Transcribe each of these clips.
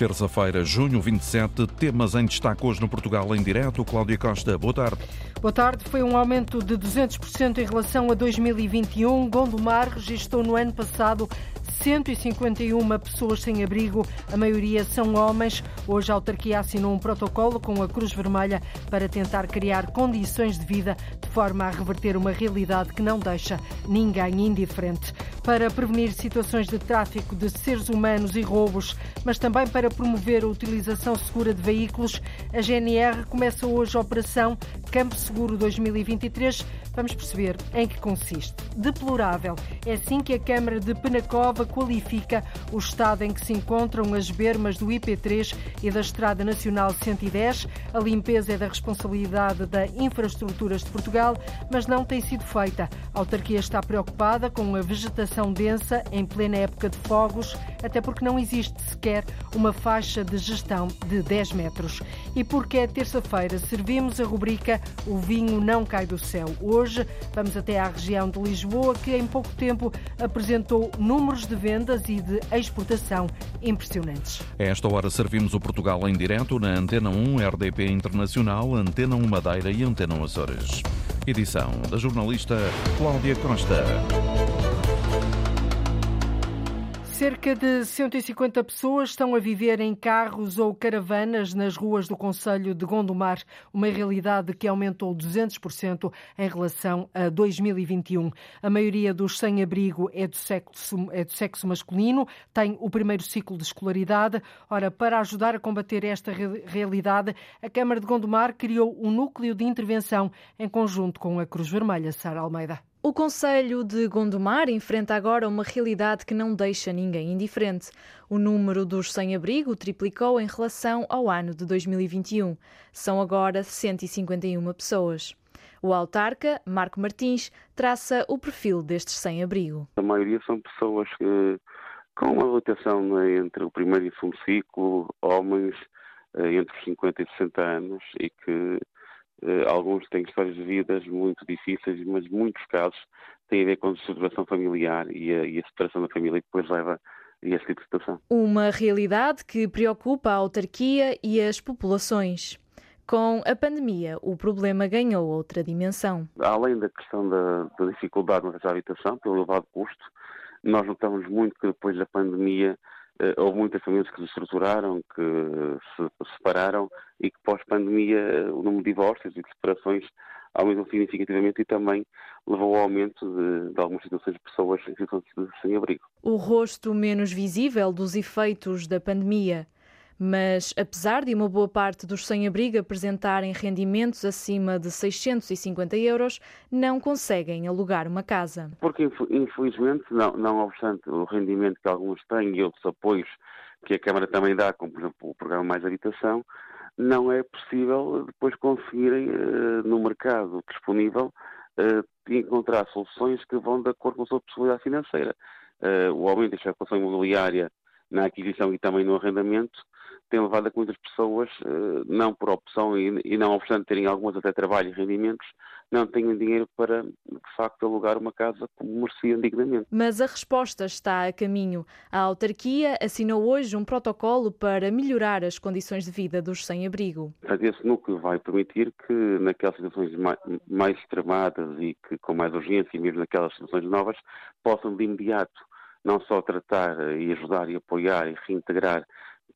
Terça-feira, junho 27, temas em destaque hoje no Portugal em direto. Cláudia Costa, boa tarde. Boa tarde. Foi um aumento de 200% em relação a 2021. Gondomar registrou no ano passado 151 pessoas sem abrigo, a maioria são homens. Hoje a autarquia assinou um protocolo com a Cruz Vermelha para tentar criar condições de vida de forma a reverter uma realidade que não deixa ninguém indiferente. Para prevenir situações de tráfico de seres humanos e roubos, mas também para promover a utilização segura de veículos, a GNR começa hoje a operação Campo Seguro 2023. Vamos perceber em que consiste. Deplorável. É assim que a Câmara de Penacova qualifica o estado em que se encontram as bermas do IP3 e da Estrada Nacional 110. A limpeza é da responsabilidade da Infraestruturas de Portugal, mas não tem sido feita. A autarquia está preocupada com a vegetação densa em plena época de fogos, até porque não existe sequer uma faixa de gestão de 10 metros. E porque é terça-feira, servimos a rubrica O Vinho Não Cai do Céu. Hoje vamos até à região de Lisboa, que em pouco tempo apresentou números de vendas e de exportação impressionantes. Esta hora servimos o Portugal em direto na Antena 1, RDP Internacional, Antena 1 Madeira e Antena 1 Açores. Edição da jornalista Cláudia Costa. Cerca de 150 pessoas estão a viver em carros ou caravanas nas ruas do Conselho de Gondomar, uma realidade que aumentou 200% em relação a 2021. A maioria dos sem-abrigo é, é do sexo masculino, tem o primeiro ciclo de escolaridade. Ora, para ajudar a combater esta realidade, a Câmara de Gondomar criou um núcleo de intervenção em conjunto com a Cruz Vermelha, Sara Almeida. O Conselho de Gondomar enfrenta agora uma realidade que não deixa ninguém indiferente. O número dos sem-abrigo triplicou em relação ao ano de 2021. São agora 151 pessoas. O autarca, Marco Martins, traça o perfil destes sem-abrigo. A maioria são pessoas que, com uma votação né, entre o primeiro e o segundo ciclo, homens eh, entre 50 e 60 anos e que alguns têm histórias de vidas muito difíceis, mas muitos casos têm a ver com a estruturação familiar e a, e a separação da família que depois leva a essa tipo situação. Uma realidade que preocupa a autarquia e as populações. Com a pandemia, o problema ganhou outra dimensão. Além da questão da, da dificuldade à habitação, pelo elevado custo, nós notamos muito que depois da pandemia eh, houve muitas famílias que se estruturaram, que se separaram e que pós-pandemia eh, o número de divórcios e de separações aumentou significativamente e também levou ao aumento de, de algumas situações de pessoas em situação de sem-abrigo. O rosto menos visível dos efeitos da pandemia. Mas, apesar de uma boa parte dos sem-abrigo apresentarem rendimentos acima de 650 euros, não conseguem alugar uma casa. Porque, infelizmente, não, não obstante o rendimento que alguns têm e outros apoios que a Câmara também dá, como, por exemplo, o programa Mais Habitação, não é possível depois conseguirem, uh, no mercado disponível, uh, encontrar soluções que vão de acordo com a sua possibilidade financeira. Uh, o aumento da especulação imobiliária na aquisição e também no arrendamento tem levado a que muitas pessoas, eh, não por opção e não obstante terem algumas até trabalho e rendimentos, não tenham dinheiro para, de facto, alugar uma casa como mereciam dignamente. Mas a resposta está a caminho. A autarquia assinou hoje um protocolo para melhorar as condições de vida dos sem-abrigo. Esse núcleo vai permitir que, naquelas situações mais extremadas e que com mais urgência, e mesmo naquelas situações novas, possam de imediato não só tratar e ajudar e apoiar e reintegrar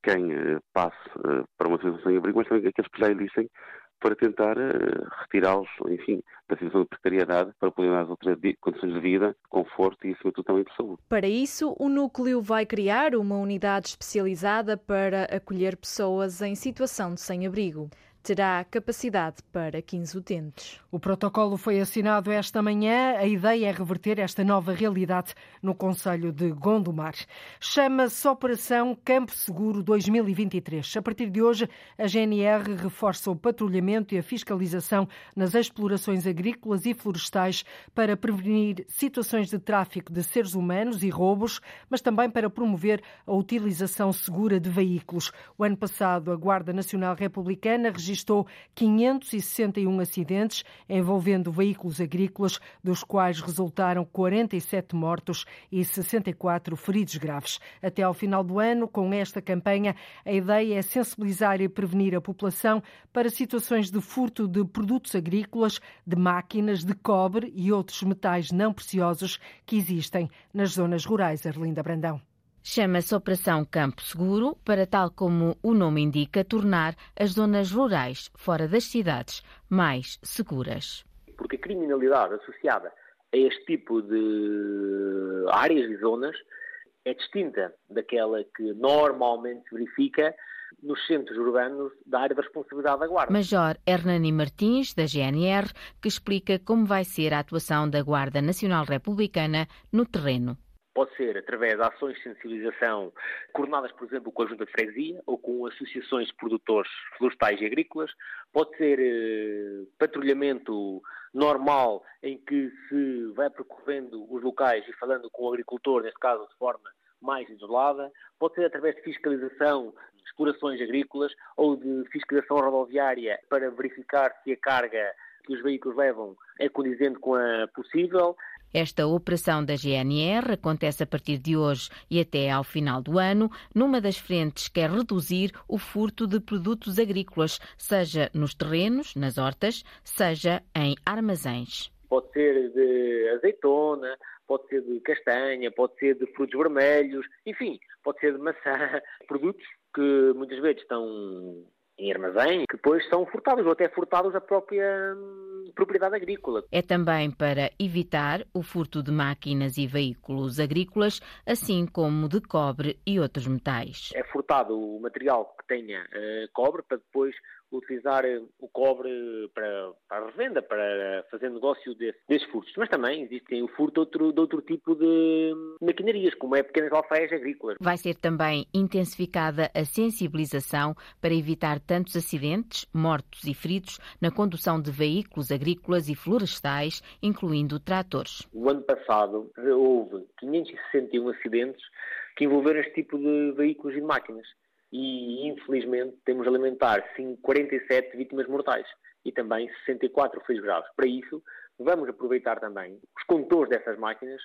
quem eh, passe eh, para uma situação sem abrigo, mas também aqueles que já existem para tentar eh, retirá-los, enfim, da situação de precariedade para poder dar outras condições de vida, conforto e, acima de tudo, também de saúde. Para isso, o Núcleo vai criar uma unidade especializada para acolher pessoas em situação de sem-abrigo terá capacidade para 15 utentes. O protocolo foi assinado esta manhã. A ideia é reverter esta nova realidade no Conselho de Gondomar. Chama-se Operação Campo Seguro 2023. A partir de hoje, a GNR reforça o patrulhamento e a fiscalização nas explorações agrícolas e florestais para prevenir situações de tráfico de seres humanos e roubos, mas também para promover a utilização segura de veículos. O ano passado, a Guarda Nacional Republicana registrou registrou 561 acidentes envolvendo veículos agrícolas, dos quais resultaram 47 mortos e 64 feridos graves. Até ao final do ano, com esta campanha, a ideia é sensibilizar e prevenir a população para situações de furto de produtos agrícolas, de máquinas, de cobre e outros metais não preciosos que existem nas zonas rurais. Arlinda Brandão. Chama-se Operação Campo Seguro para, tal como o nome indica, tornar as zonas rurais, fora das cidades, mais seguras. Porque a criminalidade associada a este tipo de áreas e zonas é distinta daquela que normalmente se verifica nos centros urbanos da área da responsabilidade da Guarda. Major Hernani Martins, da GNR, que explica como vai ser a atuação da Guarda Nacional Republicana no terreno. Pode ser através de ações de sensibilização coordenadas, por exemplo, com a Junta de Freguesia ou com associações de produtores florestais e agrícolas. Pode ser eh, patrulhamento normal, em que se vai percorrendo os locais e falando com o agricultor, neste caso de forma mais isolada. Pode ser através de fiscalização de explorações agrícolas ou de fiscalização rodoviária para verificar se a carga que os veículos levam é condizente com a possível. Esta operação da GNR acontece a partir de hoje e até ao final do ano, numa das frentes quer reduzir o furto de produtos agrícolas, seja nos terrenos, nas hortas, seja em armazéns. Pode ser de azeitona, pode ser de castanha, pode ser de frutos vermelhos, enfim, pode ser de maçã, produtos que muitas vezes estão em armazém, que depois são furtados ou até furtados da própria hum, propriedade agrícola. É também para evitar o furto de máquinas e veículos agrícolas, assim como de cobre e outros metais. É furtado o material que tenha uh, cobre para depois utilizar eh, o cobre para, para a revenda, para fazer negócio desse, desses furtos. Mas também existe o furto de outro, de outro tipo de maquinarias, como é pequenas alfaias agrícolas. Vai ser também intensificada a sensibilização para evitar tantos acidentes, mortos e feridos na condução de veículos agrícolas e florestais, incluindo tratores. O ano passado houve 561 acidentes que envolveram este tipo de veículos e de máquinas e infelizmente temos a lamentar 47 vítimas mortais e também 64 feridos graves. Para isso, vamos aproveitar também os condutores dessas máquinas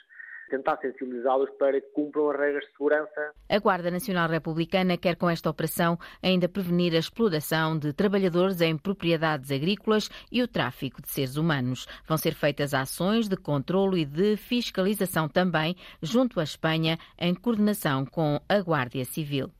tentar sensibilizá-los para que cumpram as regras de segurança. A Guarda Nacional Republicana quer com esta operação ainda prevenir a exploração de trabalhadores em propriedades agrícolas e o tráfico de seres humanos. Vão ser feitas ações de controlo e de fiscalização também junto à Espanha em coordenação com a Guardia Civil.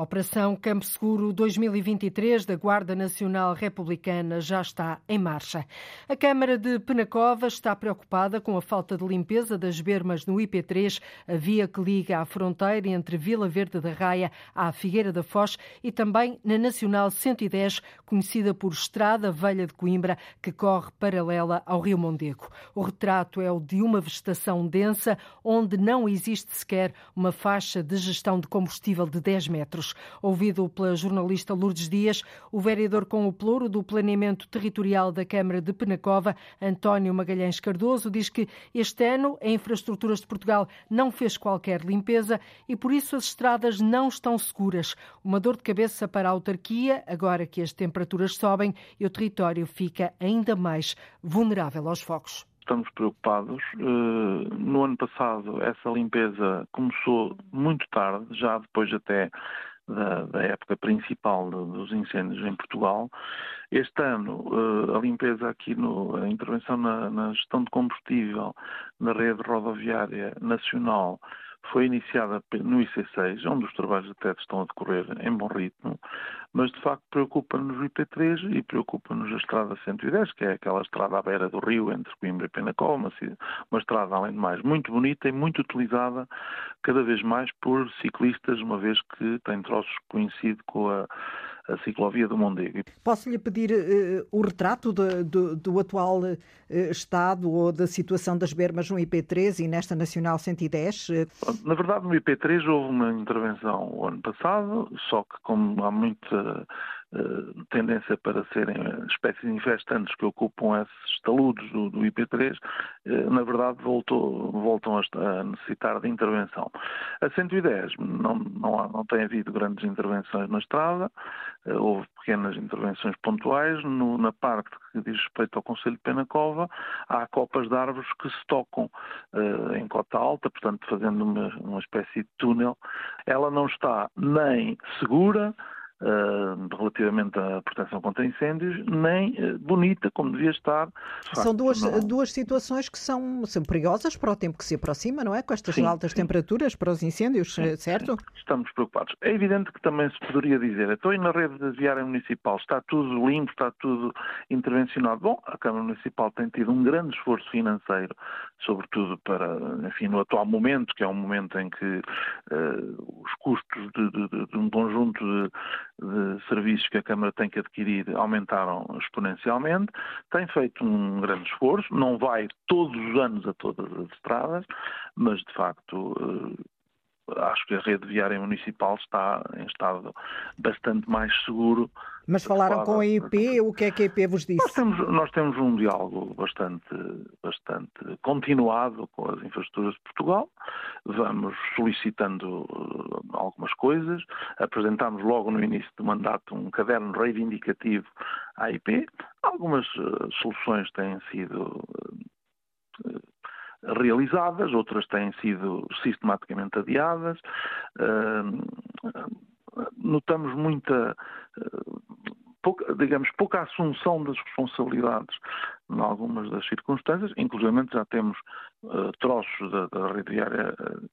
Operação Campo Seguro 2023 da Guarda Nacional Republicana já está em marcha. A Câmara de Penacova está preocupada com a falta de limpeza das bermas no IP3, a via que liga a fronteira entre Vila Verde da Raia à Figueira da Foz e também na Nacional 110, conhecida por Estrada Velha de Coimbra, que corre paralela ao Rio Mondego. O retrato é o de uma vegetação densa, onde não existe sequer uma faixa de gestão de combustível de 10 metros. Ouvido pela jornalista Lourdes Dias, o vereador com o pluro do Planeamento Territorial da Câmara de Penacova, António Magalhães Cardoso, diz que este ano a Infraestruturas de Portugal não fez qualquer limpeza e por isso as estradas não estão seguras. Uma dor de cabeça para a autarquia, agora que as temperaturas sobem e o território fica ainda mais vulnerável aos focos estamos preocupados. Eh, no ano passado, essa limpeza começou muito tarde, já depois até da, da época principal dos incêndios em Portugal. Este ano, eh, a limpeza aqui, no, a intervenção na, na gestão de combustível na rede rodoviária nacional foi iniciada no IC6, onde os trabalhos até estão a decorrer em bom ritmo, mas de facto preocupa-nos o IP3 e preocupa-nos a Estrada 110, que é aquela estrada à beira do rio entre Coimbra e Penacol, uma, uma estrada, além de mais, muito bonita e muito utilizada cada vez mais por ciclistas, uma vez que tem troços coincide com a a ciclovia do Mondego. Posso-lhe pedir uh, o retrato de, do, do atual uh, estado ou da situação das bermas no IP3 e nesta Nacional 110? Na verdade, no IP3 houve uma intervenção o ano passado, só que como há muita tendência para serem espécies infestantes que ocupam esses taludes do, do IP3, na verdade, voltou, voltam a necessitar de intervenção. A 110 não, não, há, não tem havido grandes intervenções na estrada, houve pequenas intervenções pontuais. No, na parte que diz respeito ao Conselho de Penacova, há copas de árvores que se tocam em cota alta, portanto, fazendo uma, uma espécie de túnel. Ela não está nem segura, uh, relativamente à proteção contra incêndios, nem uh, bonita, como devia estar. São duas, duas situações que são, são perigosas para o tempo que se aproxima, não é? Com estas sim, altas sim. temperaturas para os incêndios, sim, certo? Estamos preocupados. É evidente que também se poderia dizer, estou na rede de viária municipal, está tudo limpo, está tudo intervencionado. Bom, a Câmara Municipal tem tido um grande esforço financeiro, sobretudo para, enfim, no atual momento, que é um momento em que uh, os custos de, de, de um conjunto de de serviços que a Câmara tem que adquirir aumentaram exponencialmente, tem feito um grande esforço, não vai todos os anos a todas as estradas, mas de facto eh, acho que a rede viária municipal está em estado bastante mais seguro mas falaram com a IP, o que é que a IP vos disse? Nós temos, nós temos um diálogo bastante, bastante continuado com as infraestruturas de Portugal, vamos solicitando uh, algumas coisas, apresentámos logo no início do mandato um caderno reivindicativo à IP, algumas uh, soluções têm sido uh, realizadas, outras têm sido sistematicamente adiadas. Notamos muita pouca, digamos, pouca assunção das responsabilidades em algumas das circunstâncias, inclusive já temos uh, troços da, da rede viária uh,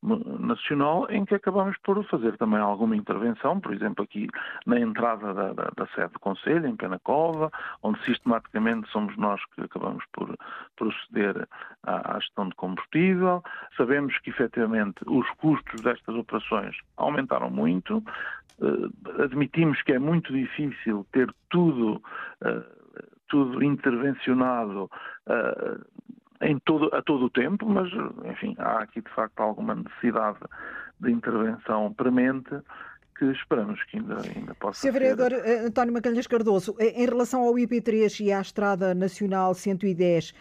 nacional em que acabamos por fazer também alguma intervenção, por exemplo aqui na entrada da, da, da sede do Conselho, em Penacova, onde sistematicamente somos nós que acabamos por proceder à, à gestão de combustível. Sabemos que efetivamente os custos destas operações aumentaram muito, admitimos que é muito difícil ter tudo, uh, tudo intervencionado uh, em todo, a todo o tempo, mas, enfim, há aqui de facto alguma necessidade de intervenção premente que esperamos que ainda, ainda possa Sr. Vereador ser... António Macalhas Cardoso, em relação ao IP3 e à Estrada Nacional 110,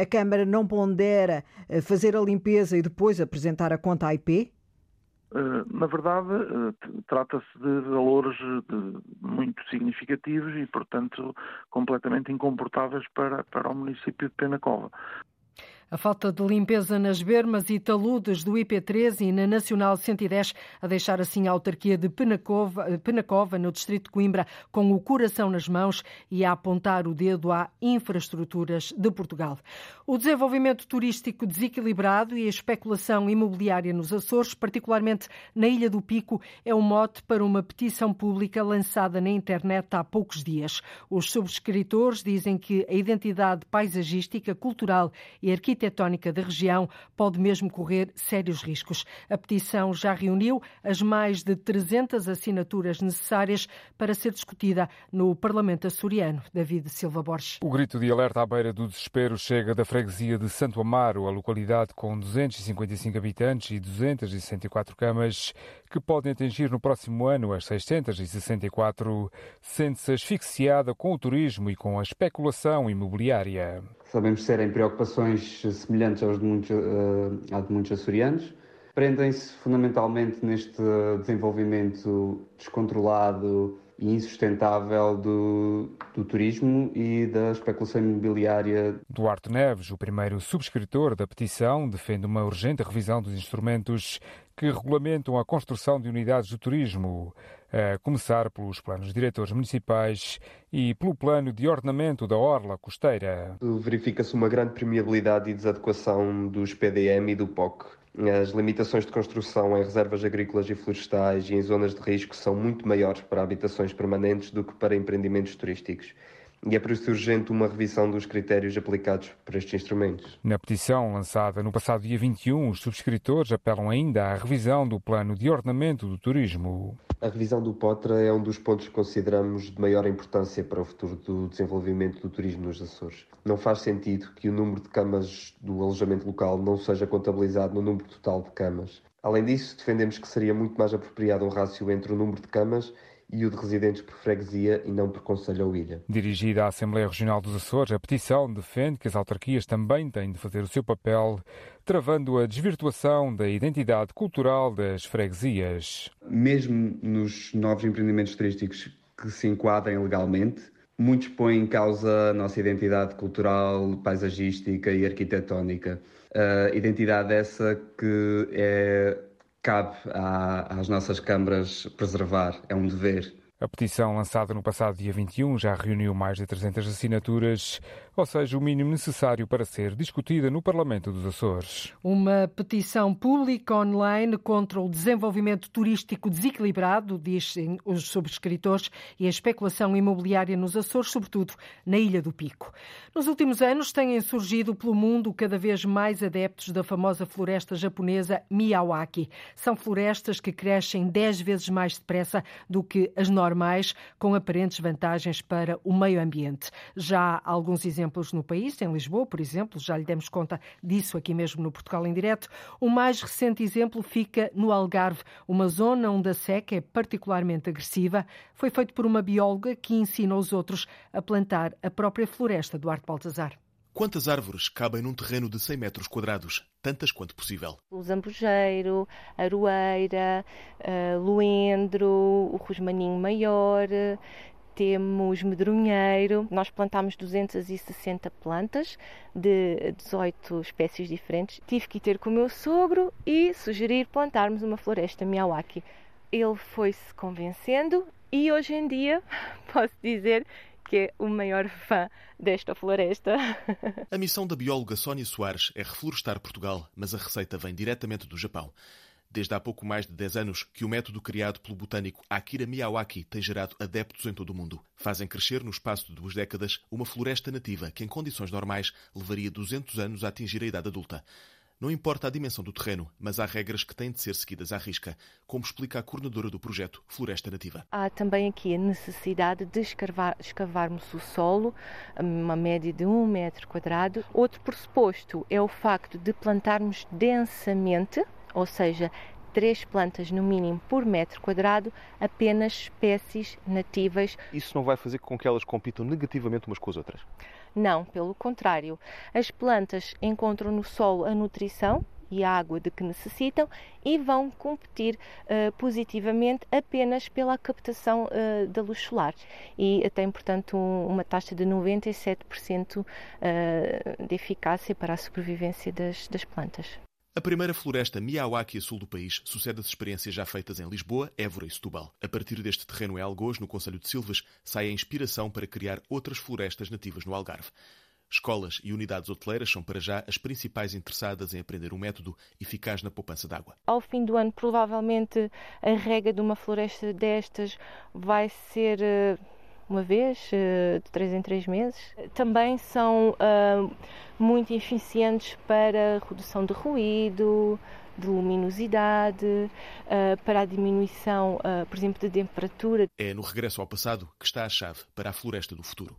a Câmara não pondera fazer a limpeza e depois apresentar a conta à IP? Eh, na verdade, eh, trata-se de valores muito significativos e, portanto, completamente incomportáveis para, para o município de Penacova. A falta de limpeza nas bermas e taludes do IP13 e na Nacional 110 a deixar assim a autarquia de Penacova, Penacova, no distrito de Coimbra, com o coração nas mãos e a apontar o dedo à infraestruturas de Portugal. O desenvolvimento turístico desequilibrado e a especulação imobiliária nos Açores, particularmente na Ilha do Pico, é o um mote para uma petição pública lançada na internet há poucos dias. Os subscritores dizem que a identidade paisagística, cultural e arquitetónica arquitetónica da região pode mesmo correr sérios riscos. A petição já reuniu as mais de 300 assinaturas necessárias para ser discutida no Parlamento açoriano. David Silva Borges. O grito de alerta à beira do desespero chega da freguesia de Santo Amaro, a localidade com 255 habitantes e 264 camas, que podem atingir no próximo ano as 664, sente-se asfixiada com o turismo e com a especulação imobiliária. Sabemos serem preocupações semelhantes aos de muitos, uh, de muitos açorianos. Prendem-se fundamentalmente neste desenvolvimento descontrolado e insustentável do, do, turismo e da especulação imobiliária. Duarte Neves, o primeiro subscritor da petição, defende uma urgente revisão dos instrumentos que regulamentam a construção de unidades de turismo, a começar pelos planos diretores municipais e pelo plano de ordenamento da orla costeira. Verifica-se uma grande permeabilidade e desadequação dos PDM e do POC. As limitações de construção em reservas agrícolas e florestais e em zonas de risco são muito maiores para habitações permanentes do que para empreendimentos turísticos e é por isso urgente uma revisão dos critérios aplicados para estes instrumentos. Na petição lançada no passado dia 21, os subscritores apelam ainda à revisão do plano de ordenamento do turismo. A revisão do POTRA é um dos pontos que consideramos de maior importância para o futuro do desenvolvimento do turismo nos Açores. Não faz sentido que o número de camas do alojamento local não seja contabilizado no número total de camas. Além disso, defendemos que seria muito mais apropriado um rácio entre o número de camas e o de residentes por freguesia e não por conselho ou ilha. Dirigida à Assembleia Regional dos Açores, a petição defende que as autarquias também têm de fazer o seu papel, travando a desvirtuação da identidade cultural das freguesias. Mesmo nos novos empreendimentos turísticos que se enquadrem legalmente, muitos põem em causa a nossa identidade cultural, paisagística e arquitetónica. Uh, identidade essa que é cabe à, às nossas câmaras preservar, é um dever. A petição lançada no passado dia 21 já reuniu mais de 300 assinaturas ou seja, o mínimo necessário para ser discutida no Parlamento dos Açores. Uma petição pública online contra o desenvolvimento turístico desequilibrado, dizem os subscritores, e a especulação imobiliária nos Açores, sobretudo na Ilha do Pico. Nos últimos anos têm surgido pelo mundo cada vez mais adeptos da famosa floresta japonesa Miyawaki. São florestas que crescem 10 vezes mais depressa do que as normais, com aparentes vantagens para o meio ambiente. Já há alguns exemplos exemplos no país, em Lisboa, por exemplo, já lhe demos conta disso aqui mesmo no Portugal em Direto. O mais recente exemplo fica no Algarve, uma zona onde a seca é particularmente agressiva. Foi feito por uma bióloga que ensina os outros a plantar a própria floresta do Arte Baltazar. Quantas árvores cabem num terreno de 100 metros quadrados? Tantas quanto possível. O zambujeiro, a aroeira, a luendro, o rosmaninho maior, temos medronheiro, nós plantámos 260 plantas de 18 espécies diferentes. Tive que ir ter com o meu sogro e sugerir plantarmos uma floresta Miyawaki. Ele foi-se convencendo e hoje em dia posso dizer que é o maior fã desta floresta. A missão da bióloga Sónia Soares é reflorestar Portugal, mas a receita vem diretamente do Japão. Desde há pouco mais de 10 anos que o método criado pelo botânico Akira Miyawaki tem gerado adeptos em todo o mundo. Fazem crescer, no espaço de duas décadas, uma floresta nativa que, em condições normais, levaria 200 anos a atingir a idade adulta. Não importa a dimensão do terreno, mas há regras que têm de ser seguidas à risca, como explica a coordenadora do projeto Floresta Nativa. Há também aqui a necessidade de escavar, escavarmos o solo, uma média de um metro quadrado. Outro pressuposto é o facto de plantarmos densamente ou seja, três plantas no mínimo por metro quadrado, apenas espécies nativas. Isso não vai fazer com que elas compitam negativamente umas com as outras? Não, pelo contrário. As plantas encontram no solo a nutrição e a água de que necessitam e vão competir uh, positivamente apenas pela captação uh, da luz solar. E tem, portanto, um, uma taxa de 97% uh, de eficácia para a sobrevivência das, das plantas. A primeira floresta Miyawaki a sul do país sucede as experiências já feitas em Lisboa, Évora e Setúbal. A partir deste terreno em Algoz, no Conselho de Silves, sai a inspiração para criar outras florestas nativas no Algarve. Escolas e unidades hoteleiras são para já as principais interessadas em aprender um método eficaz na poupança de água. Ao fim do ano, provavelmente a rega de uma floresta destas vai ser eh, uma vez, eh, de três em três meses. Também são uh, muito eficientes para redução de ruído, de luminosidade, uh, para a diminuição, uh, por exemplo, de temperatura. É no regresso ao passado que está a chave para a floresta do futuro.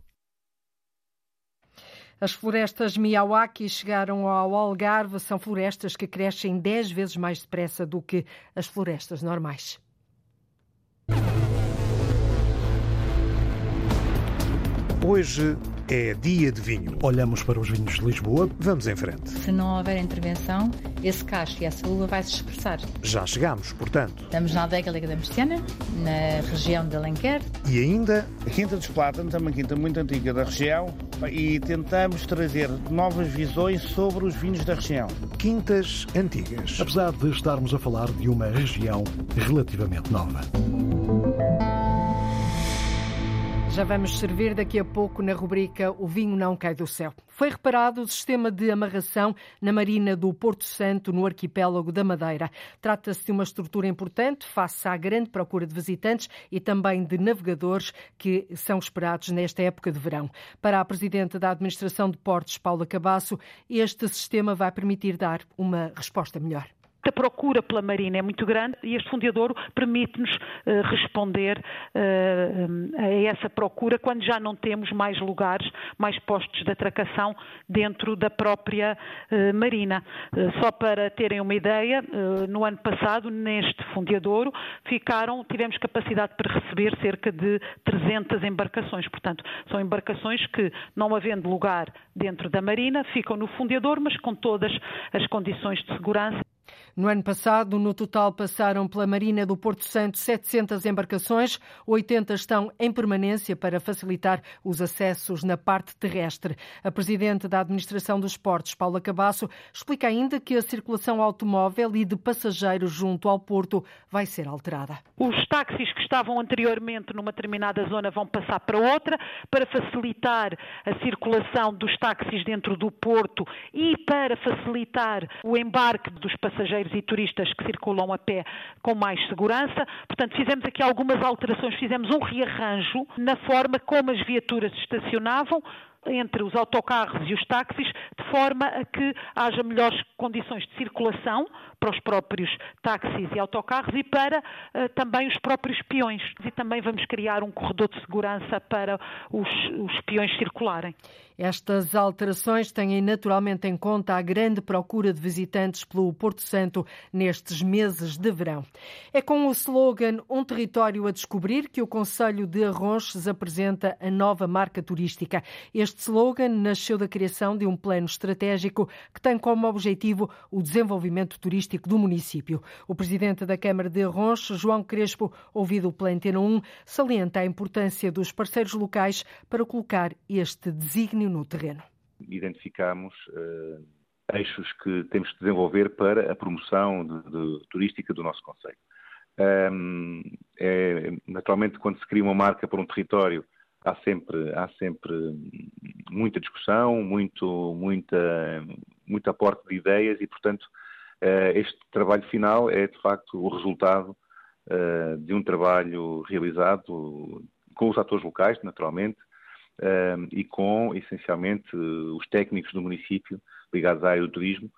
As florestas Miyawaki chegaram ao Algarve. São florestas que crescem 10 vezes mais depressa do que as florestas normais. Hoje é dia de vinho. Olhamos para os vinhos de Lisboa, vamos em frente. Se não houver intervenção, esse cacho e essa uva vai se expressar. Já chegamos, portanto. Estamos na adega Liga da Murciana, na região de Alenquer. E ainda... A Quinta dos Plátanos é uma quinta muito antiga da região e tentamos trazer novas visões sobre os vinhos da região. Quintas antigas. Apesar de estarmos a falar de uma região relativamente nova. Já vamos servir daqui a pouco na rubrica O Vinho Não Cai do Céu. Foi reparado o sistema de amarração na Marina do Porto Santo, no arquipélago da Madeira. Trata-se de uma estrutura importante face à grande procura de visitantes e também de navegadores que são esperados nesta época de verão. Para a Presidente da Administração de Portos, Paula Cabasso, este sistema vai permitir dar uma resposta melhor. A procura pela marina é muito grande e este fundeadouro permite-nos uh, responder uh, a essa procura quando já não temos mais lugares, mais postos de atracação dentro da própria uh, marina. só para terem uma ideia, no ano passado, neste fundeadouro, ficaram, tivemos capacidade para receber cerca de 300 embarcações. Portanto, são embarcações que, não havendo lugar dentro da marina, ficam no fundeador, mas com todas as condições de segurança. No ano passado, no total, passaram pela Marina do Porto Santo 700 embarcações, 80 estão em permanência para facilitar os acessos na parte terrestre. A Presidente da Administração dos Portos, Paula Cabasso, explica ainda que a circulação automóvel e de passageiros junto ao Porto vai ser alterada. Os táxis que estavam anteriormente numa determinada zona vão passar para outra, para facilitar a circulação dos táxis dentro do Porto e para facilitar o embarque dos passageiros passageiros e turistas que circulam a pé com mais segurança. Portanto, fizemos aqui algumas alterações, fizemos um rearranjo na forma como as viaturas estacionavam, entre os autocarros e os táxis, de forma a que haja melhores condições de circulação para os próprios táxis e autocarros e para uh, também os próprios peões. E também vamos criar um corredor de segurança para os, os peões circularem. Estas alterações têm naturalmente em conta a grande procura de visitantes pelo Porto Santo nestes meses de verão. É com o slogan Um Território a Descobrir que o Conselho de Arronches apresenta a nova marca turística. Este slogan nasceu da criação de um plano estratégico que tem como objetivo o desenvolvimento turístico do município. O presidente da Câmara de Arronches, João Crespo, ouvido pela Antena 1, salienta a importância dos parceiros locais para colocar este desígnio no terreno. Identificamos uh, eixos que temos de desenvolver para a promoção de, de, turística do nosso Conselho. Um, é, naturalmente, quando se cria uma marca para um território, há sempre, há sempre muita discussão, muito, muita, muito aporte de ideias e, portanto, este trabalho final é, de facto, o resultado uh, de um trabalho realizado com os atores locais, naturalmente, e com, essencialmente, os técnicos do município ligados ao aeroturismo,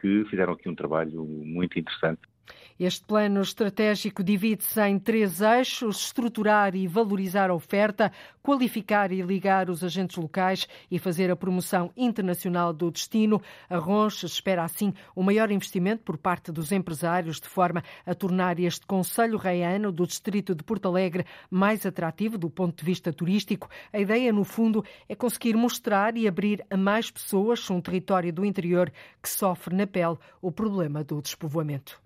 que fizeram aqui um trabalho muito interessante. Este plano estratégico divide-se em três eixos: estruturar e valorizar a oferta, qualificar e ligar os agentes locais e fazer a promoção internacional do destino. A Ronche espera assim um maior investimento por parte dos empresários, de forma a tornar este Conselho Reiano do Distrito de Porto Alegre mais atrativo do ponto de vista turístico. A ideia, no fundo, é conseguir mostrar e abrir a mais pessoas um território do interior que sofre na pele o problema do despovoamento.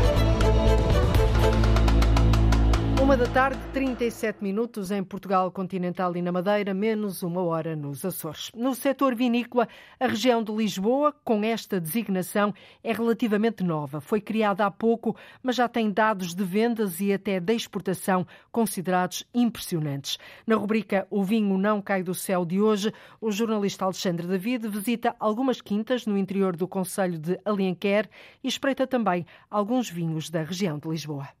Uma da tarde, 37 minutos em Portugal continental e na Madeira, menos uma hora nos Açores. No setor vinícola, a região de Lisboa, com esta designação, é relativamente nova. Foi criada há pouco, mas já tem dados de vendas e até de exportação considerados impressionantes. Na rubrica O Vinho Não Cai do Céu de hoje, o jornalista Alexandre David visita algumas quintas no interior do Conselho de Alienquer e espreita também alguns vinhos da região de Lisboa.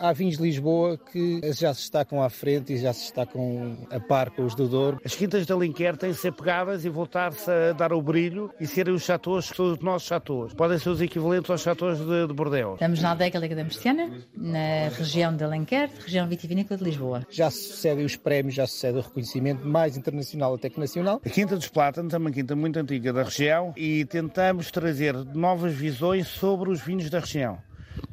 há vinhos de Lisboa que já se destacam à frente e já se destacam a par com os do Douro. As quintas da Alenquer têm de ser pegadas e voltar-se a dar o brilho e serem os chatores que são os nossos chatores. Podem ser os equivalentes aos chatores de, de Bordeaux. Estamos na Adega da Murciana, na região de Alenquer, região vitivinícola de Lisboa. Já sucedem os prémios, já sucede o reconhecimento mais internacional até que nacional. A Quinta dos Plátanos é uma quinta muito antiga da região e tentamos trazer novas visões sobre os vinhos da região.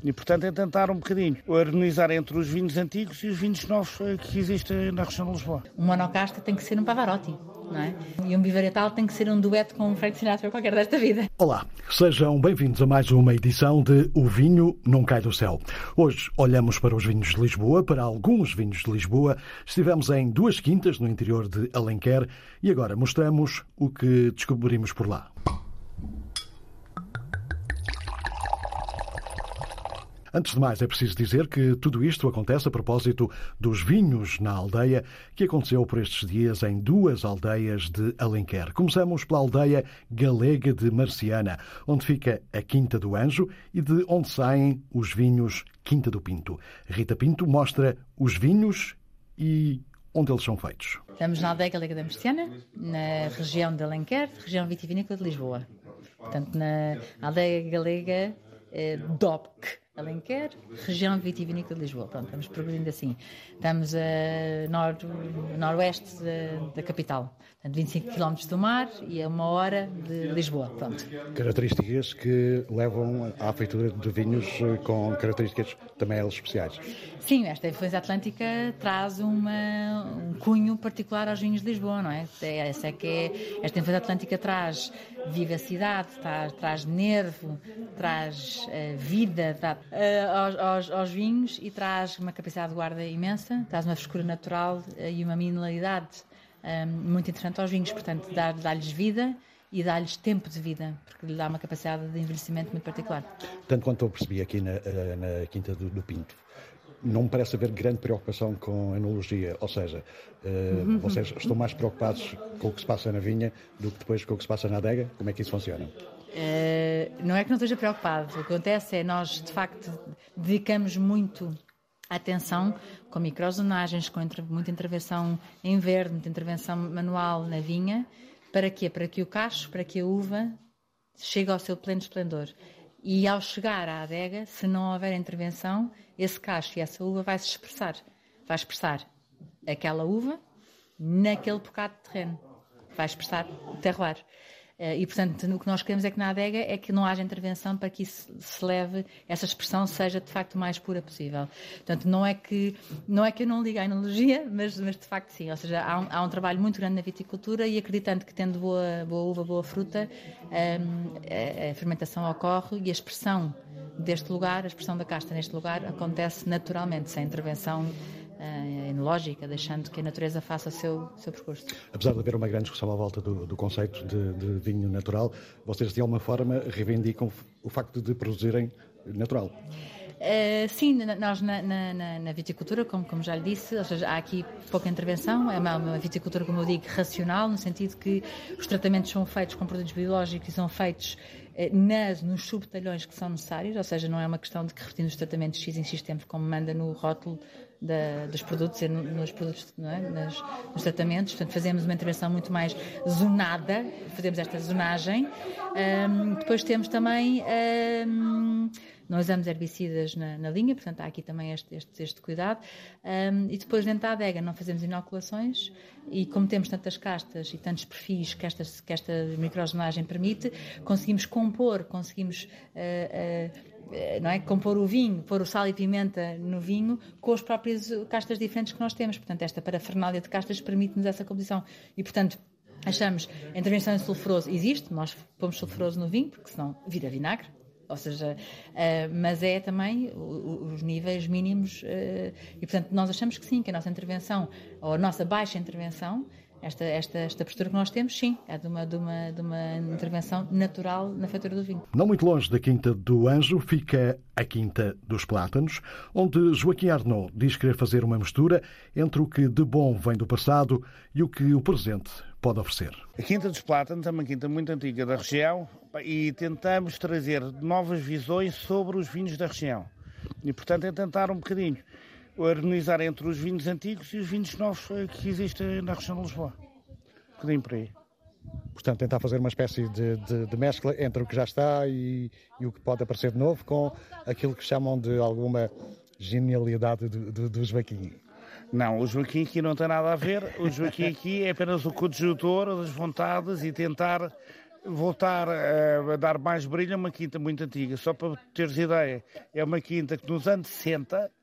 E, portanto, é tentar um bocadinho harmonizar entre os vinhos antigos e os vinhos novos que existem na região de Lisboa. Um monocasca tem que ser um Pavarotti. Não é? E um bivarietal tem que ser um dueto com um Frank Sinatra qualquer desta vida. Olá, sejam bem-vindos a mais uma edição de O Vinho Não Cai do Céu. Hoje olhamos para os vinhos de Lisboa, para alguns vinhos de Lisboa. Estivemos em duas quintas no interior de Alenquer e agora mostramos o que descobrimos por lá. Antes de mais, é preciso dizer que tudo isto acontece a propósito dos vinhos na aldeia, que aconteceu por estes dias em duas aldeias de Alenquer. Começamos pela aldeia galega de Marciana, onde fica a Quinta do Anjo e de onde saem os vinhos Quinta do Pinto. Rita Pinto mostra os vinhos e onde eles são feitos. Estamos na aldeia galega de Marciana, na região de Alenquer, região vitivinícola de Lisboa. Portanto, na aldeia galega eh, DOPC Alenquer, região vitivinícola de Lisboa. Pronto, estamos progredindo assim. Estamos a nor noroeste da, da capital. Portanto, 25 km do mar e a uma hora de Lisboa. Pronto. Características que levam à feitura de vinhos eh, com características também elas especiais. Sim, esta influência atlântica traz uma, um cunho particular aos vinhos de Lisboa, não é? é essa é que é, esta influência atlântica traz vivacidade, traz, traz nervo, traz uh, vida dá, aos, aos, aos, vinhos e traz uma capacidade de guarda imensa, traz uma frescura natural uh, e uma mineralidade muito interessante aos vinhos, portanto, dá-lhes vida e dá-lhes tempo de vida, porque lhe dá uma capacidade de envelhecimento muito particular. Tanto quanto eu percebi aqui na, na Quinta do, do Pinto, não me parece haver grande preocupação com a enologia, ou seja, uh, vocês estão mais preocupados com o que se passa na vinha do que depois com o que se passa na adega? Como é que isso funciona? Uh, não é que não esteja preocupado, o que acontece é nós, de facto, dedicamos muito atenção com microzonagens, com muita intervenção em verde, muita intervenção manual na vinha, para quê? Para que o cacho, para que a uva chegue ao seu pleno esplendor. E ao chegar à adega, se não houver intervenção, esse cacho e essa uva vai se expressar. Vai expressar aquela uva naquele bocado de terreno. Vai expressar terroir. Eh, e, portanto, o que nós queremos é que na adega é que não haja intervenção para que isso se leve, essa expressão seja de facto mais pura possível. Portanto, não é que, não é que eu não ligue à enologia, mas, mas de facto sim. Ou seja, há um, há um trabalho muito grande na viticultura e acreditando que tendo boa, boa uva, boa fruta, ehm, a, a fermentação ocorre e a expressão deste lugar, a expressão da casta neste lugar acontece naturalmente, sem intervenção uh, enológica, deixando que a natureza faça o seu, seu percurso. Apesar de haver uma grande discussão à volta do, do conceito de, de, vinho natural, vocês de alguma forma reivindicam o facto de produzirem natural. Uh, sim, nós na, na, na, viticultura, como, como já lhe disse, seja, há aqui pouca intervenção, é uma, uma, viticultura, como eu digo, racional, no sentido que os tratamentos são feitos com produtos biológicos e são feitos eh, nas, nos subtalhões que são necessários, ou seja, não é uma questão de que repetimos os tratamentos X em X tempo, como manda no rótulo da, dos produtos, nos produtos, é? Nas, nos tratamentos. Portanto, fazemos uma intervenção muito mais zonada, fazemos esta zonagem. Um, depois temos também. Um, não usamos herbicidas na, na, linha, portanto há aqui também este, este, este cuidado. Um, e depois dentro da adega não fazemos inoculações e como temos tantas castas e tantos perfis que esta, que esta microzonagem permite, conseguimos compor, conseguimos uh, uh, não é? compor o vinho, pôr o sal e pimenta no vinho com as próprias castas diferentes que nós temos. Portanto, esta parafernália de castas permite-nos essa composição. E, portanto, achamos a intervenção em sulfuroso existe, nós pomos sulfuroso no vinho, porque senão vira vinagre, ou seja, uh, mas é também os níveis mínimos uh, e portanto nós achamos que sim, que a nossa intervenção ou a nossa baixa intervenção esta, esta, esta postura que nós temos, sim, é de uma, de, uma, de uma intervenção natural na feitura do vinho. Não muito longe da Quinta do Anjo fica a Quinta dos Plátanos, onde Joaquim Arnaud diz querer fazer uma mistura entre o que de bom vem do passado e o que o presente pode oferecer. A Quinta dos Plátanos é uma quinta muito antiga da região e tentamos trazer novas visões sobre os vinhos da região. E, portanto, é tentar um bocadinho harmonizar entre os vinhos antigos e os vinhos novos que existem na região de Lisboa. Um bocadinho por aí. Portanto, tentar fazer uma espécie de, de, de mescla entre o que já está e, e, o que pode aparecer de novo com aquilo que chamam de alguma genialidade do, do, do Joaquim. Não, o Joaquim aqui não tem nada a ver. O Joaquim aqui é apenas o coadjutor das vontades e tentar voltar a, dar mais brilho a uma quinta muito antiga. Só para teres ideia, é uma quinta que nos anos 60 eh,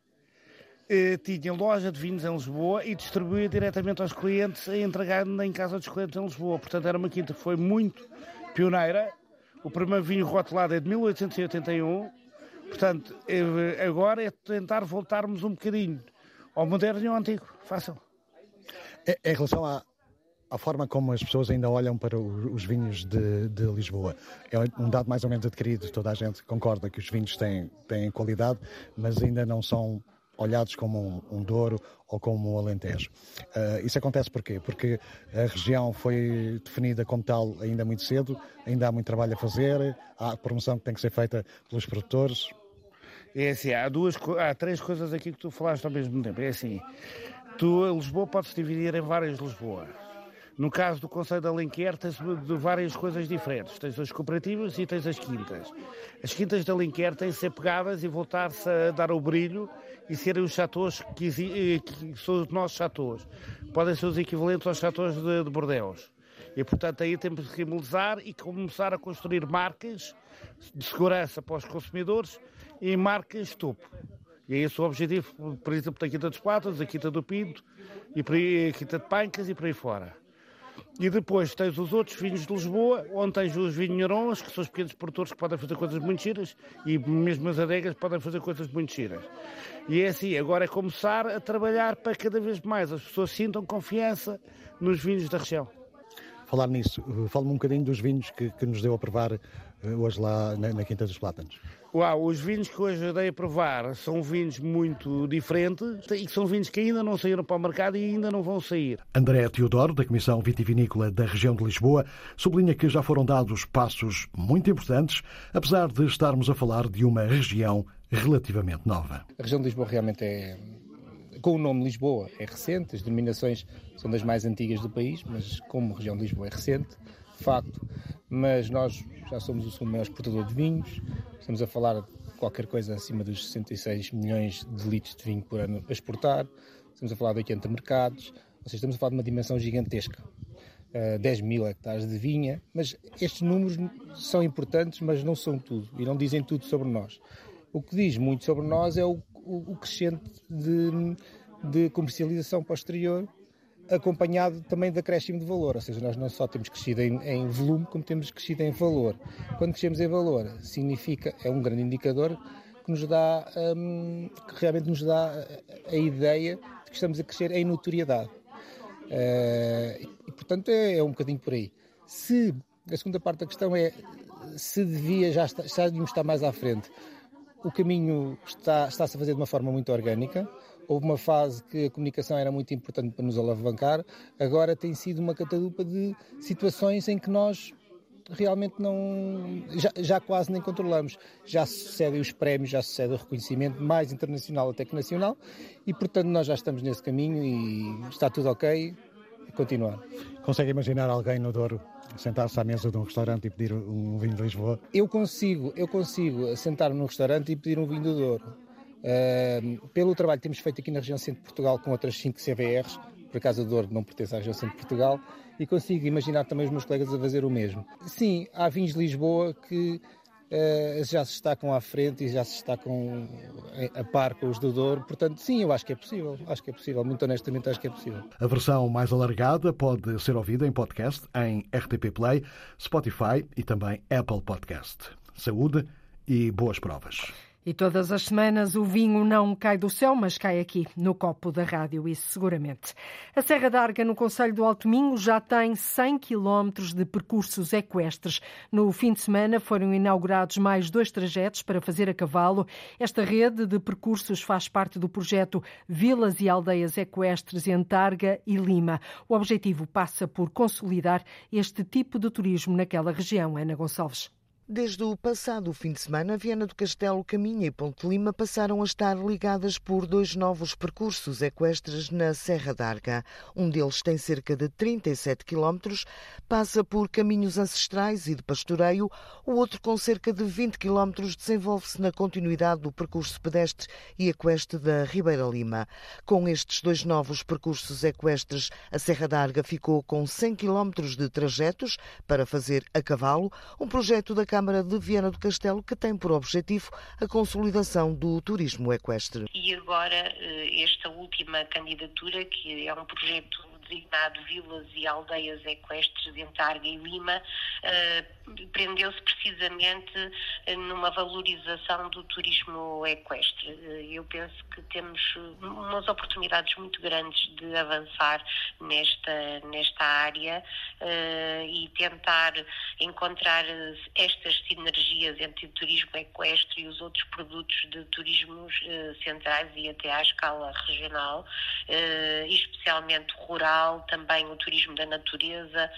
tinha loja de vinhos em Lisboa e distribuía diretamente aos clientes, a entregar em casa dos clientes em Lisboa. Portanto, era uma quinta que foi muito pioneira. O primeiro vinho rotulado é de 1881. Portanto, eh, agora é tentar voltarmos um bocadinho ao moderno e ao antigo. Fácil. Em relação à, a forma como as pessoas ainda olham para os vinhos de, de, Lisboa. É um dado mais ou menos adquirido, toda a gente concorda que os vinhos têm, têm qualidade, mas ainda não são olhados como um, um Douro ou como um Alentejo. Uh, isso acontece porquê? Porque a região foi definida como tal ainda muito cedo, ainda há muito trabalho a fazer, há promoção que tem que ser feita pelos produtores. É assim, há, duas, há três coisas aqui que tu falaste ao mesmo tempo. É assim, tu, Lisboa pode-se dividir em várias Lisboa. No caso do Conselho de Alenquer, tens várias coisas diferentes. Tens as cooperativas e tens as quintas. As quintas de Alenquer têm de ser pegadas e voltar-se a dar o brilho e serem os chatores que, eh, que, são os nossos chatores. Podem ser os equivalentes aos chatores de, de Bordeus. E, portanto, aí temos que remodelizar e começar a construir marcas de segurança para os consumidores e marcas topo. E é esse o objetivo, por exemplo, da Quinta dos Patos, da Quinta do Pinto, e aí, a Quinta de Pancas e por aí fora. E depois tens os outros vinhos de Lisboa, onde tens os vinhos que são os pequenos produtores que podem fazer coisas muito giras, e mesmo as adegas podem fazer coisas muito giras. E é assim, agora é começar a trabalhar para cada vez mais as pessoas sintam confiança nos vinhos da região. Falar nisso, fale-me um bocadinho dos vinhos que, que nos deu a provar eh, hoje lá na, na Quinta dos Plátanos. Uau, os vinhos que hoje dei a provar são vinhos muito diferentes e são vinhos que ainda não saíram para o mercado e ainda não vão sair. André Teodoro, da Comissão Vitivinícola da região de Lisboa, sublinha que já foram dados passos muito importantes, apesar de estarmos a falar de uma região relativamente nova. A região de Lisboa realmente é, com o nome Lisboa, é recente, as denominações são das mais antigas do país, mas como região de Lisboa é recente, facto, mas nós já somos o segundo maior exportador de vinhos, estamos a falar de qualquer coisa acima dos 66 milhões de litros de vinho por ano a exportar, estamos a falar de 80 mercados, ou seja, estamos a falar de uma dimensão gigantesca. Uh, 10 mil hectares de vinha, mas estes números são importantes, mas não são tudo e não dizem tudo sobre nós. O que diz muito sobre nós é o, o, o crescente de, de comercialização posterior acompanhado também de acréscimo de valor, ou seja, nós não só temos crescido em, em, volume, como temos crescido em valor. Quando crescemos em valor, significa, é um grande indicador que nos dá, um, que realmente nos dá a ideia de que estamos a crescer em notoriedade. Uh, e, portanto, é, é, um bocadinho por aí. Se, a segunda parte da questão é se devia já já devíamos estar mais à frente. O caminho está, está-se a fazer de uma forma muito orgânica, houve uma fase que a comunicação era muito importante para nos alavancar, agora tem sido uma catadupa de situações em que nós realmente não já, já, quase nem controlamos. Já sucedem os prémios, já sucede o reconhecimento mais internacional até que nacional e portanto nós já estamos nesse caminho e está tudo ok continuar. Consegue imaginar alguém no Douro sentar-se à mesa de um restaurante e pedir um vinho de Lisboa? Eu consigo, eu consigo sentar-me num restaurante e pedir um vinho do Douro. Uh, pelo trabalho que temos feito aqui na região centro de Portugal com outras 5 CVRs, por acaso a Douro não pertence à região centro de Portugal, e consigo imaginar também os meus colegas a fazer o mesmo. Sim, há vinhos de Lisboa que já se destacam à frente e já se destacam a par com os do Douro, portanto, sim, eu acho que é possível, acho que é possível, muito honestamente acho que é possível. A versão mais alargada pode ser ouvida em podcast em RTP Play, Spotify e também Apple Podcast. Saúde e boas provas. E todas as semanas o vinho não cai do céu, mas cai aqui no copo da rádio, isso seguramente. A Serra d'Arga, no Conselho do Alto Minho, já tem 100 quilómetros de percursos equestres. No fim de semana foram inaugurados mais dois trajetos para fazer a cavalo. Esta rede de percursos faz parte do projeto Vilas e Aldeias Equestres em Targa e Lima. O objetivo passa por consolidar este tipo de turismo naquela região. Ana Gonçalves. Desde o passado fim de semana, Viana do Castelo, Caminha e Ponte Lima passaram a estar ligadas por dois novos percursos equestres na Serra d'Arga. Um deles tem cerca de 37 quilómetros, passa por caminhos ancestrais e de pastoreio. O outro, com cerca de 20 quilómetros, desenvolve-se na continuidade do percurso pedestre e equestre da Ribeira Lima. Com estes dois novos percursos equestres, a Serra d'Arga ficou com 100 quilómetros de trajetos para fazer a cavalo, um projeto da Câmara de Viana do Castelo, que tem por objetivo a consolidação do turismo equestre. E agora, eh, esta última candidatura, que é um projeto designado Vilas e Aldeias Equestres entre Arga e Lima, prendeu-se precisamente numa valorização do turismo equestre. Eu penso que temos umas oportunidades muito grandes de avançar nesta, nesta área e tentar encontrar estas sinergias entre o turismo equestre e os outros produtos de turismos centrais e até à escala regional, especialmente rural, também o turismo da natureza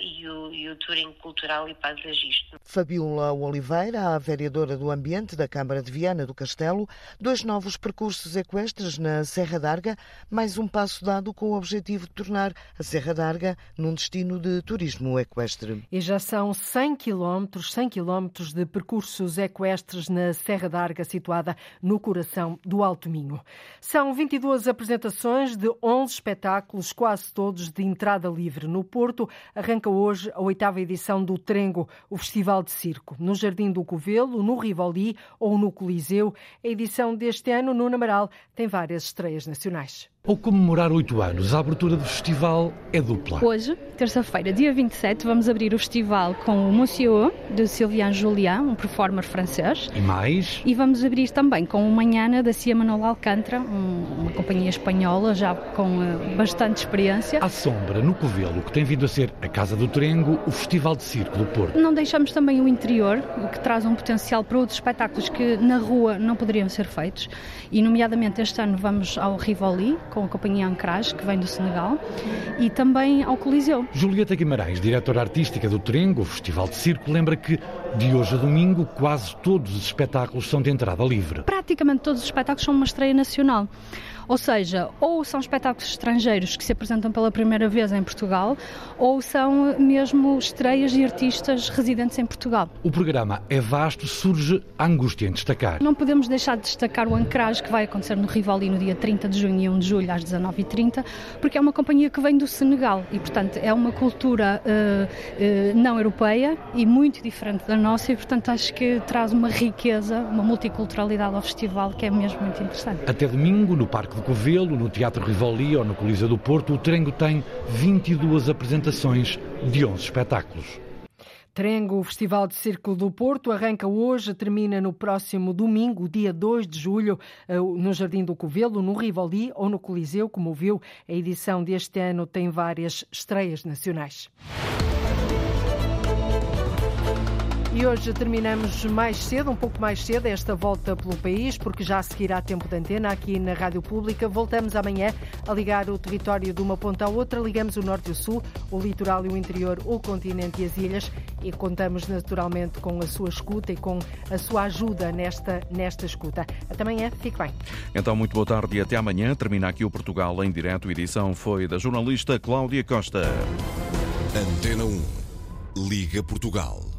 e o, e o turismo cultural e paisagista. Fabiola Oliveira, a vereadora do Ambiente da Câmara de Viana do Castelo, dois novos percursos equestres na Serra d'Arga, mais um passo dado com o objetivo de tornar a Serra d'Arga num destino de turismo equestre. E já são 100 quilómetros, 100 quilómetros de percursos equestres na Serra d'Arga, situada no coração do Alto Minho. São 22 apresentações de 11 espetáculos, quase todos de entrada livre. No Porto, arranca hoje a oitava edição do Trengo, o Festival de Circo. No Jardim do Covelo, no Rivoli ou no Coliseu, a edição deste ano no Namaral tem várias estreias nacionais. Ao comemorar oito anos, a abertura do festival é dupla. Hoje, terça-feira, dia 27, vamos abrir o festival com o Monsieur, de Sylvain Julien, um performer francês. E mais? E vamos abrir também com o Manhana, da Cia Manuel Alcântara, um, uma companhia espanhola já com uh, bastante experiência. À sombra, no Covelo, que tem vindo a ser a Casa do Trengo, o Festival de Circo do Porto. Não deixamos também o interior, o que traz um potencial para outros espetáculos que na rua não poderiam ser feitos. E, nomeadamente, este ano vamos ao Rivoli, com a companhia Ancrage, que vem do Senegal, e também ao Coliseu. Julieta Guimarães, diretora artística do Trengo, o Festival de Circo, lembra que de hoje a domingo quase todos os espetáculos são de entrada livre. Praticamente todos os espetáculos são uma estreia nacional. Ou seja, ou são espetáculos estrangeiros que se apresentam pela primeira vez em Portugal, ou são mesmo estreias de artistas residentes em Portugal. O programa é vasto, surge a angústia em destacar. Não podemos deixar de destacar o Ancrage, que vai acontecer no Rivoli no dia 30 de junho e 1 de julho às 19h30, porque é uma companhia que vem do Senegal e, portanto, é uma cultura uh, uh, não europeia e muito diferente da nossa e, portanto, acho que traz uma riqueza, uma multiculturalidade ao festival que é mesmo muito interessante. Até domingo, no Parque de Covelo, no Teatro Rivoli ou no Coliseu do Porto, o Trengo tem 22 apresentações de 11 espetáculos. Trengo, o Festival de Circo do Porto, arranca hoje, termina no próximo domingo, dia 2 de julho, eh, no Jardim do Covelo, no Rivoli ou no Coliseu. Como viu, a edição deste ano tem várias estreias nacionais. E hoje terminamos mais cedo, um pouco mais cedo, esta volta pelo país, porque já seguirá tempo de antena aqui na Rádio Pública. Voltamos amanhã a ligar o território de uma ponta à outra. Ligamos o norte e o sul, o litoral e o interior, o continente e as ilhas. E contamos naturalmente com a sua escuta e com a sua ajuda nesta, nesta escuta. Até amanhã, fique bem. Então, muito boa tarde e até amanhã. Termina aqui o Portugal em direto. A edição foi da jornalista Cláudia Costa. Antena 1. Liga Portugal.